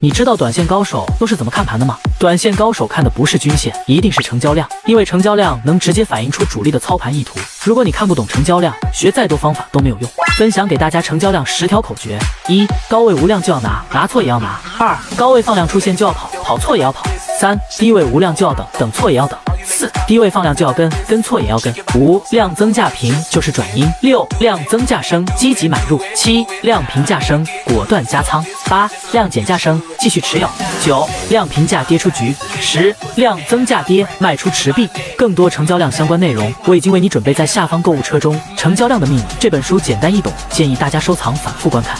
你知道短线高手都是怎么看盘的吗？短线高手看的不是均线，一定是成交量，因为成交量能直接反映出主力的操盘意图。如果你看不懂成交量，学再多方法都没有用。分享给大家成交量十条口诀：一、高位无量就要拿，拿错也要拿；二、高位放量出现就要跑，跑错也要跑；三、低位无量就要等，等错也要等。低位放量就要跟，跟错也要跟。五量增价平就是转阴。六量增价升，积极买入。七量平价升，果断加仓。八量减价升，继续持有。九量平价跌出局。十量增价跌，卖出持币。更多成交量相关内容，我已经为你准备在下方购物车中。成交量的秘密这本书简单易懂，建议大家收藏反复观看。